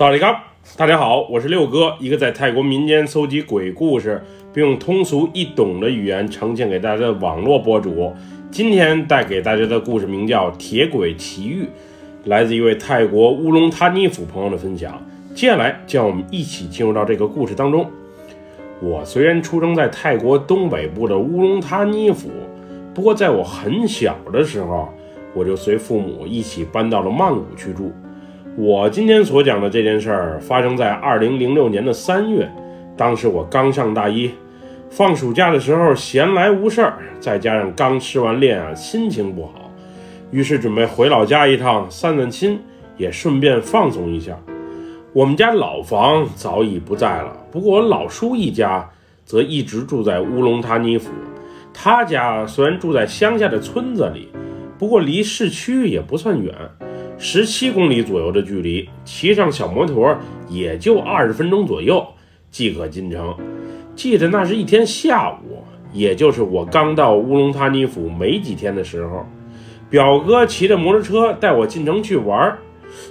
萨瓦迪卡，大家好，我是六哥，一个在泰国民间搜集鬼故事，并用通俗易懂的语言呈现给大家的网络博主。今天带给大家的故事名叫《铁轨奇遇》，来自一位泰国乌龙塔尼府朋友的分享。接下来，让我们一起进入到这个故事当中。我虽然出生在泰国东北部的乌龙塔尼府，不过在我很小的时候，我就随父母一起搬到了曼谷去住。我今天所讲的这件事儿发生在二零零六年的三月，当时我刚上大一，放暑假的时候闲来无事儿，再加上刚吃完练啊，心情不好，于是准备回老家一趟散散心，也顺便放松一下。我们家老房早已不在了，不过我老叔一家则一直住在乌龙塔尼府。他家虽然住在乡下的村子里，不过离市区也不算远。十七公里左右的距离，骑上小摩托也就二十分钟左右即可进城。记得那是一天下午，也就是我刚到乌龙塔尼府没几天的时候，表哥骑着摩托车带我进城去玩。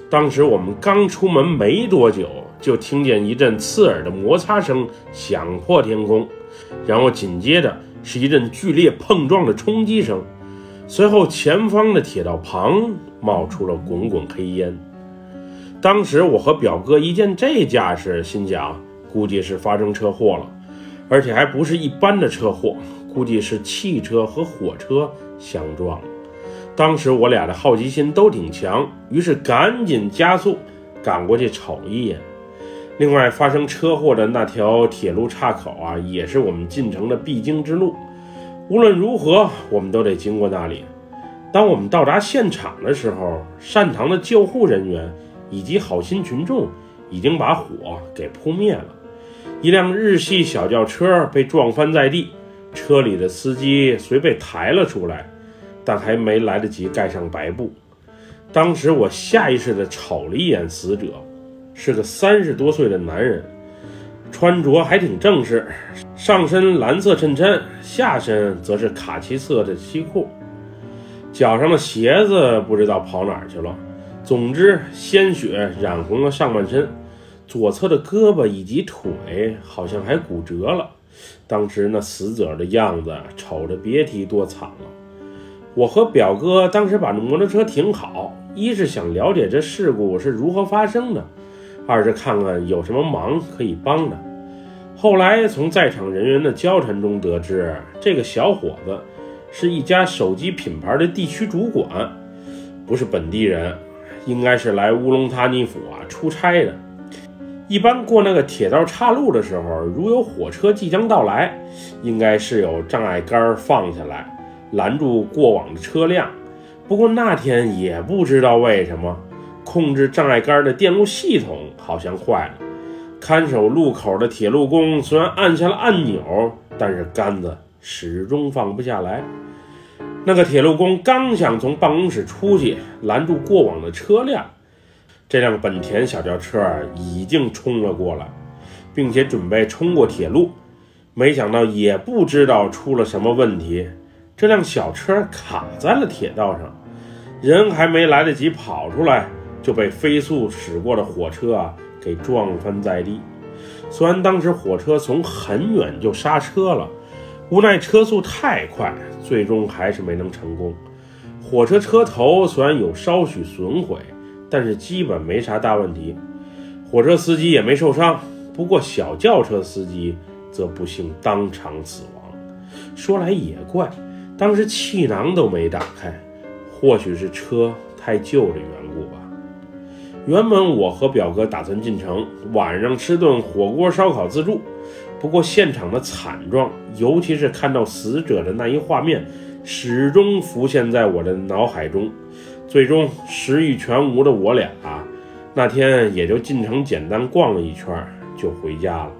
当时我们刚出门没多久，就听见一阵刺耳的摩擦声响破天空，然后紧接着是一阵剧烈碰撞的冲击声。随后，前方的铁道旁冒出了滚滚黑烟。当时我和表哥一见这架势，心想估计是发生车祸了，而且还不是一般的车祸，估计是汽车和火车相撞。当时我俩的好奇心都挺强，于是赶紧加速赶过去瞅一眼。另外，发生车祸的那条铁路岔口啊，也是我们进城的必经之路。无论如何，我们都得经过那里。当我们到达现场的时候，善堂的救护人员以及好心群众已经把火给扑灭了。一辆日系小轿车被撞翻在地，车里的司机虽被抬了出来，但还没来得及盖上白布。当时我下意识地瞅了一眼死者，是个三十多岁的男人。穿着还挺正式，上身蓝色衬衫，下身则是卡其色的西裤，脚上的鞋子不知道跑哪儿去了。总之，鲜血染红了上半身，左侧的胳膊以及腿好像还骨折了。当时那死者的样子，瞅着别提多惨了。我和表哥当时把那摩托车停好，一是想了解这事故是如何发生的。二是看看有什么忙可以帮的。后来从在场人员的交谈中得知，这个小伙子是一家手机品牌的地区主管，不是本地人，应该是来乌龙塔尼府啊出差的。一般过那个铁道岔路的时候，如有火车即将到来，应该是有障碍杆放下来拦住过往的车辆。不过那天也不知道为什么。控制障碍杆的电路系统好像坏了，看守路口的铁路工虽然按下了按钮，但是杆子始终放不下来。那个铁路工刚想从办公室出去拦住过往的车辆，这辆本田小轿车已经冲了过来，并且准备冲过铁路，没想到也不知道出了什么问题，这辆小车卡在了铁道上，人还没来得及跑出来。就被飞速驶过的火车啊给撞翻在地。虽然当时火车从很远就刹车了，无奈车速太快，最终还是没能成功。火车车头虽然有稍许损毁，但是基本没啥大问题。火车司机也没受伤，不过小轿车司机则不幸当场死亡。说来也怪，当时气囊都没打开，或许是车太旧的缘故吧。原本我和表哥打算进城晚上吃顿火锅烧烤自助，不过现场的惨状，尤其是看到死者的那一画面，始终浮现在我的脑海中。最终食欲全无的我俩，啊那天也就进城简单逛了一圈就回家了。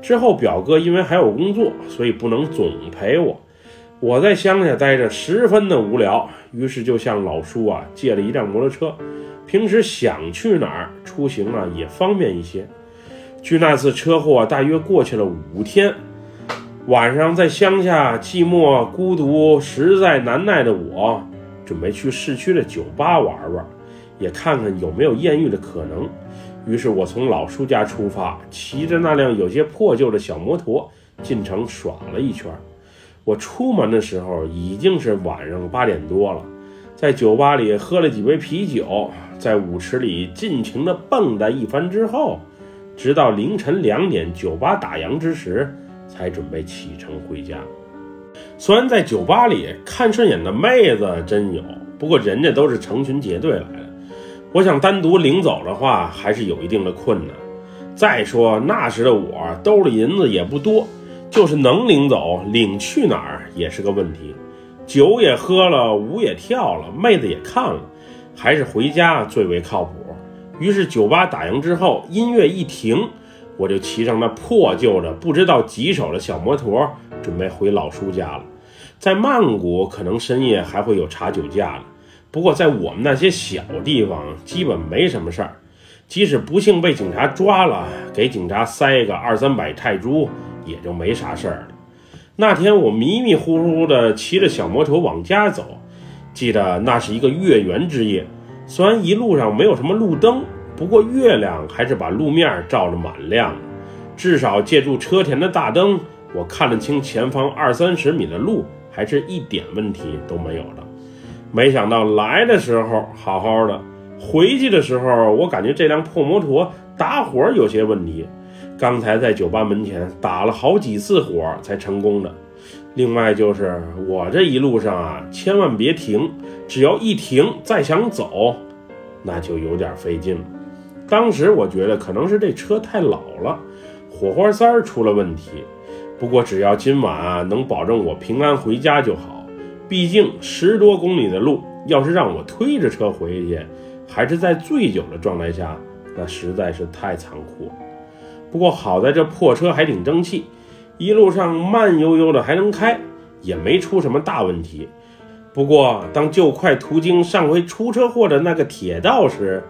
之后表哥因为还有工作，所以不能总陪我。我在乡下待着十分的无聊，于是就向老叔啊借了一辆摩托车。平时想去哪儿出行啊，也方便一些。距那次车祸大约过去了五天，晚上在乡下寂寞孤独、实在难耐的我，准备去市区的酒吧玩玩，也看看有没有艳遇的可能。于是我从老叔家出发，骑着那辆有些破旧的小摩托进城耍了一圈。我出门的时候已经是晚上八点多了，在酒吧里喝了几杯啤酒，在舞池里尽情地蹦跶一番之后，直到凌晨两点酒吧打烊之时，才准备启程回家。虽然在酒吧里看顺眼的妹子真有，不过人家都是成群结队来的。我想单独领走的话，还是有一定的困难。再说那时的我兜里银子也不多，就是能领走，领去哪儿也是个问题。酒也喝了，舞也跳了，妹子也看了，还是回家最为靠谱。于是酒吧打烊之后，音乐一停，我就骑上那破旧的不知道几手的小摩托，准备回老叔家了。在曼谷，可能深夜还会有查酒驾的。不过，在我们那些小地方，基本没什么事儿。即使不幸被警察抓了，给警察塞个二三百泰铢，也就没啥事儿了。那天我迷迷糊糊的骑着小摩托往家走，记得那是一个月圆之夜。虽然一路上没有什么路灯，不过月亮还是把路面照得满亮。至少借助车前的大灯，我看得清前方二三十米的路，还是一点问题都没有的。没想到来的时候好好的，回去的时候我感觉这辆破摩托打火有些问题。刚才在酒吧门前打了好几次火才成功的。另外就是我这一路上啊，千万别停，只要一停再想走，那就有点费劲了。当时我觉得可能是这车太老了，火花塞出了问题。不过只要今晚啊能保证我平安回家就好。毕竟十多公里的路，要是让我推着车回去，还是在醉酒的状态下，那实在是太残酷了。不过好在这破车还挺争气，一路上慢悠悠的还能开，也没出什么大问题。不过当就快途经上回出车祸的那个铁道时，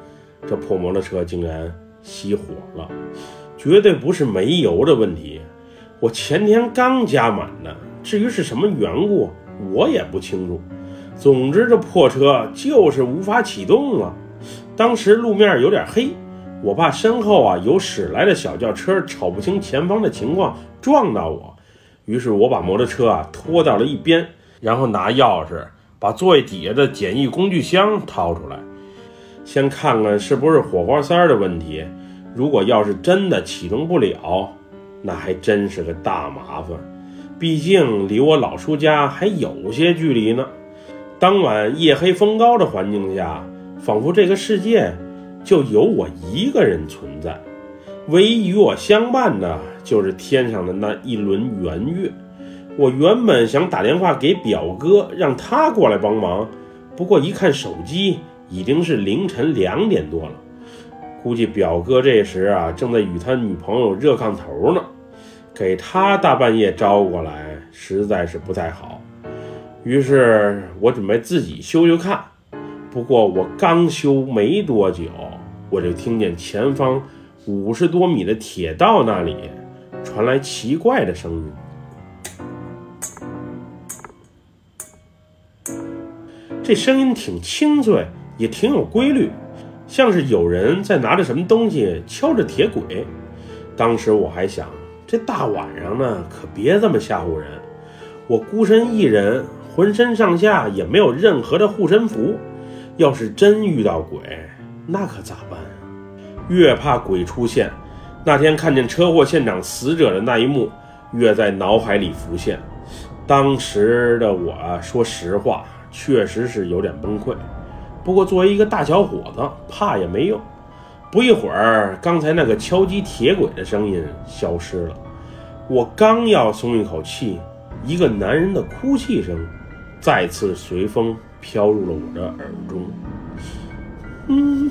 这破摩托车竟然熄火了，绝对不是没油的问题。我前天刚加满的，至于是什么缘故？我也不清楚，总之这破车就是无法启动了。当时路面有点黑，我怕身后啊有驶来的小轿车瞅不清前方的情况撞到我，于是我把摩托车啊拖到了一边，然后拿钥匙把座位底下的简易工具箱掏出来，先看看是不是火花塞的问题。如果要是真的启动不了，那还真是个大麻烦。毕竟离我老叔家还有些距离呢。当晚夜黑风高的环境下，仿佛这个世界就有我一个人存在。唯一与我相伴的就是天上的那一轮圆月。我原本想打电话给表哥，让他过来帮忙，不过一看手机，已经是凌晨两点多了。估计表哥这时啊，正在与他女朋友热炕头呢。给他大半夜招过来，实在是不太好。于是我准备自己修修看。不过我刚修没多久，我就听见前方五十多米的铁道那里传来奇怪的声音。这声音挺清脆，也挺有规律，像是有人在拿着什么东西敲着铁轨。当时我还想。这大晚上呢，可别这么吓唬人。我孤身一人，浑身上下也没有任何的护身符，要是真遇到鬼，那可咋办啊？越怕鬼出现，那天看见车祸现场死者的那一幕，越在脑海里浮现。当时的我，说实话，确实是有点崩溃。不过作为一个大小伙子，怕也没用。不一会儿，刚才那个敲击铁轨的声音消失了。我刚要松一口气，一个男人的哭泣声再次随风飘入了我的耳中。嗯，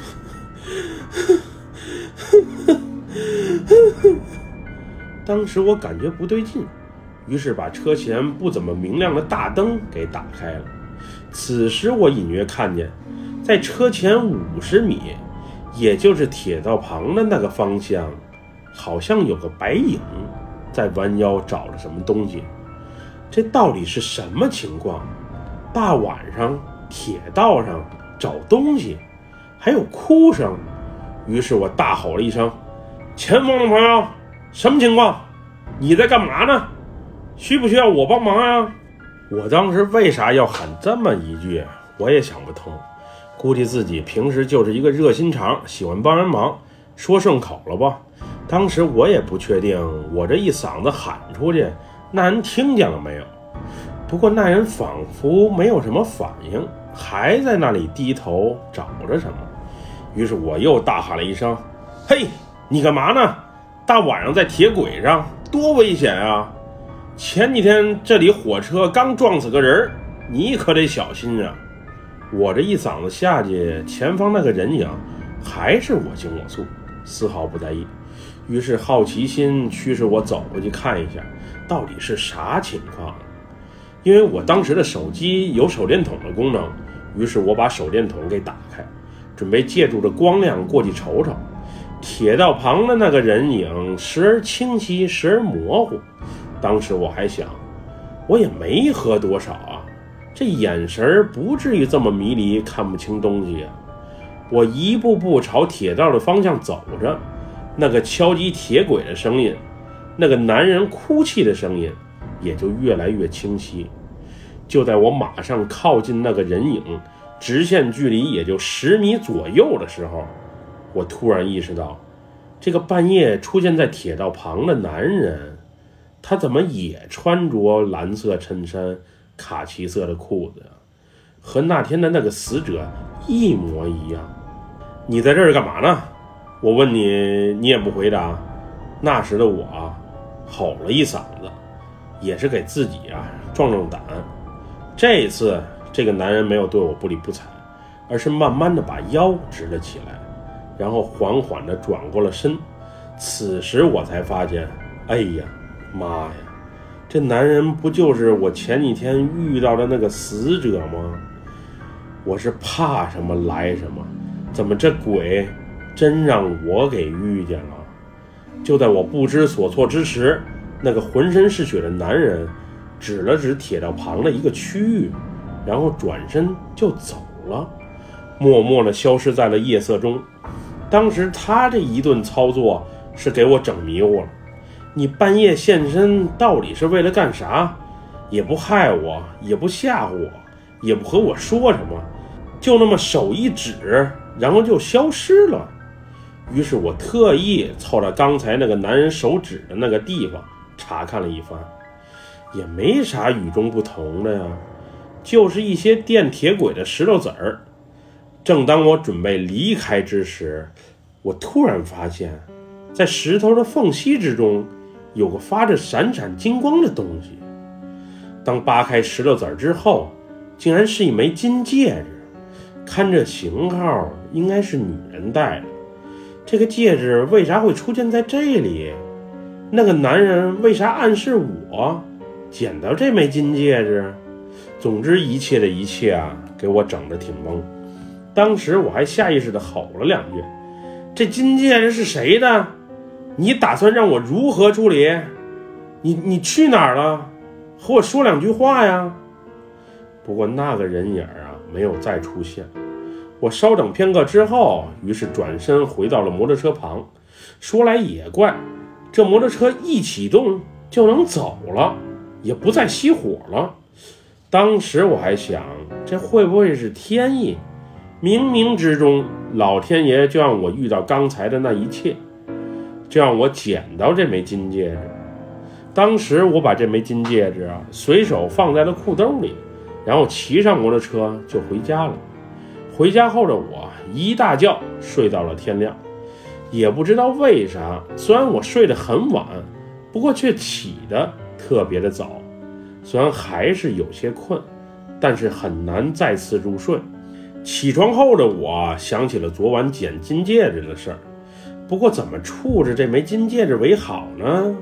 当时我感觉不对劲，于是把车前不怎么明亮的大灯给打开了。此时我隐约看见，在车前五十米。也就是铁道旁的那个方向，好像有个白影在弯腰找着什么东西。这到底是什么情况？大晚上铁道上找东西，还有哭声，于是我大吼了一声：“前方的朋友，什么情况？你在干嘛呢？需不需要我帮忙啊？”我当时为啥要喊这么一句，我也想不通。估计自己平时就是一个热心肠，喜欢帮人忙，说顺口了吧。当时我也不确定，我这一嗓子喊出去，那人听见了没有？不过那人仿佛没有什么反应，还在那里低头找着什么。于是我又大喊了一声：“嘿，你干嘛呢？大晚上在铁轨上，多危险啊！前几天这里火车刚撞死个人，你可得小心啊！”我这一嗓子下去，前方那个人影还是我行我素，丝毫不在意。于是好奇心驱使我走过去看一下，到底是啥情况。因为我当时的手机有手电筒的功能，于是我把手电筒给打开，准备借助着光亮过去瞅瞅。铁道旁的那个人影时而清晰，时而模糊。当时我还想，我也没喝多少啊，这眼神不至于这么迷离，看不清东西啊。我一步步朝铁道的方向走着。那个敲击铁轨的声音，那个男人哭泣的声音，也就越来越清晰。就在我马上靠近那个人影，直线距离也就十米左右的时候，我突然意识到，这个半夜出现在铁道旁的男人，他怎么也穿着蓝色衬衫、卡其色的裤子，和那天的那个死者一模一样。你在这儿干嘛呢？我问你，你也不回答。那时的我，吼了一嗓子，也是给自己啊壮壮胆。这次，这个男人没有对我不理不睬，而是慢慢的把腰直了起来，然后缓缓的转过了身。此时我才发现，哎呀，妈呀，这男人不就是我前几天遇到的那个死者吗？我是怕什么来什么，怎么这鬼？真让我给遇见了！就在我不知所措之时，那个浑身是血的男人指了指铁道旁的一个区域，然后转身就走了，默默地消失在了夜色中。当时他这一顿操作是给我整迷糊了。你半夜现身到底是为了干啥？也不害我，也不吓唬我，也不和我说什么，就那么手一指，然后就消失了。于是我特意凑到刚才那个男人手指的那个地方查看了一番，也没啥与众不同的呀，就是一些电铁轨的石头子儿。正当我准备离开之时，我突然发现，在石头的缝隙之中有个发着闪闪金光的东西。当扒开石头子儿之后，竟然是一枚金戒指，看这型号应该是女人戴的。这个戒指为啥会出现在这里？那个男人为啥暗示我捡到这枚金戒指？总之，一切的一切啊，给我整的挺懵。当时我还下意识的吼了两句：“这金戒指是谁的？你打算让我如何处理？你你去哪儿了？和我说两句话呀！”不过那个人影啊，没有再出现。我稍等片刻之后，于是转身回到了摩托车旁。说来也怪，这摩托车一启动就能走了，也不再熄火了。当时我还想，这会不会是天意？冥冥之中，老天爷就让我遇到刚才的那一切，就让我捡到这枚金戒指。当时我把这枚金戒指啊，随手放在了裤兜里，然后骑上摩托车就回家了。回家后的我一大觉睡到了天亮，也不知道为啥。虽然我睡得很晚，不过却起得特别的早。虽然还是有些困，但是很难再次入睡。起床后的我想起了昨晚捡金戒指的事儿，不过怎么处置这枚金戒指为好呢？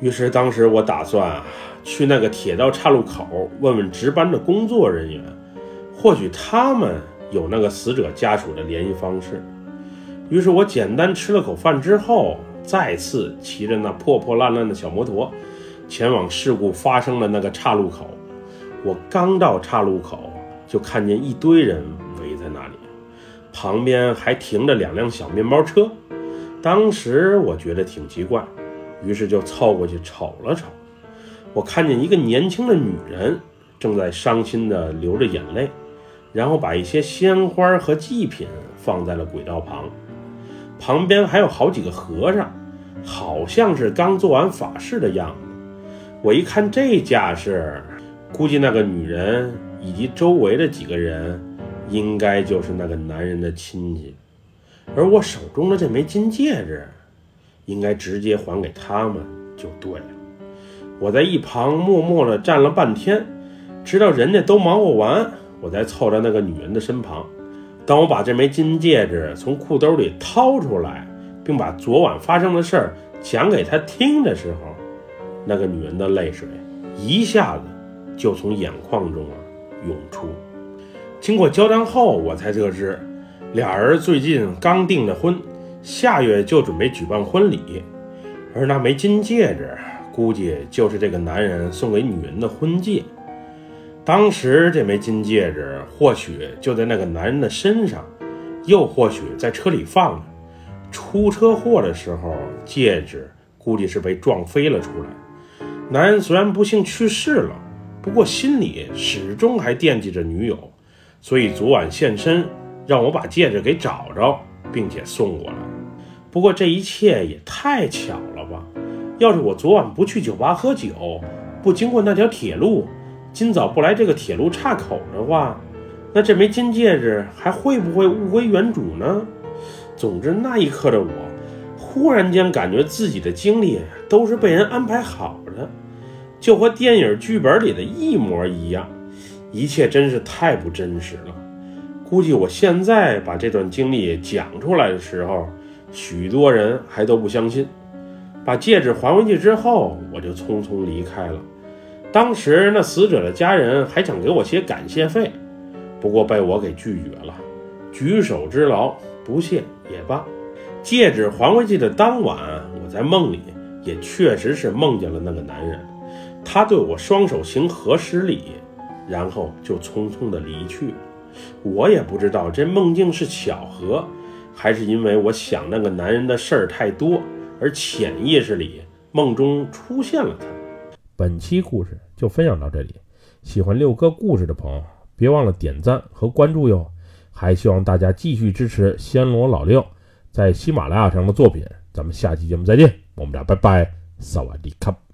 于是当时我打算，去那个铁道岔路口问问值班的工作人员，或许他们。有那个死者家属的联系方式，于是我简单吃了口饭之后，再次骑着那破破烂烂的小摩托，前往事故发生的那个岔路口。我刚到岔路口，就看见一堆人围在那里，旁边还停着两辆小面包车。当时我觉得挺奇怪，于是就凑过去瞅了瞅。我看见一个年轻的女人正在伤心地流着眼泪，然后把一些鲜花和祭品放在了轨道旁，旁边还有好几个和尚，好像是刚做完法事的样子。我一看这架势，估计那个女人以及周围的几个人，应该就是那个男人的亲戚，而我手中的这枚金戒指，应该直接还给他们就对了。我在一旁默默地站了半天，直到人家都忙活完，我才凑到那个女人的身旁。当我把这枚金戒指从裤兜里掏出来，并把昨晚发生的事儿讲给他听的时候，那个女人的泪水一下子就从眼眶中啊涌出。经过交谈后，我才得知，俩人最近刚订的婚，下月就准备举办婚礼，而那枚金戒指估计就是这个男人送给女人的婚戒。当时这枚金戒指或许就在那个男人的身上，又或许在车里放着。出车祸的时候，戒指估计是被撞飞了出来。男人虽然不幸去世了，不过心里始终还惦记着女友，所以昨晚现身让我把戒指给找着，并且送过来。不过这一切也太巧了吧！要是我昨晚不去酒吧喝酒，不经过那条铁路，今早不来这个铁路岔口的话，那这枚金戒指还会不会物归原主呢？总之那一刻的我，忽然间感觉自己的经历都是被人安排好的。就和电影剧本里的一模一样，一切真是太不真实了。估计我现在把这段经历讲出来的时候，许多人还都不相信。把戒指还回去之后，我就匆匆离开了。当时那死者的家人还想给我些感谢费，不过被我给拒绝了。举手之劳，不谢也罢。戒指还回去的当晚，我在梦里也确实是梦见了那个男人。他对我双手行合十礼，然后就匆匆的离去。我也不知道这梦境是巧合，还是因为我想那个男人的事儿太多，而潜意识里梦中出现了他。本期故事就分享到这里，喜欢六哥故事的朋友，别忘了点赞和关注哟。还希望大家继续支持暹罗老六在喜马拉雅上的作品。咱们下期节目再见，我们俩拜拜，萨瓦迪卡。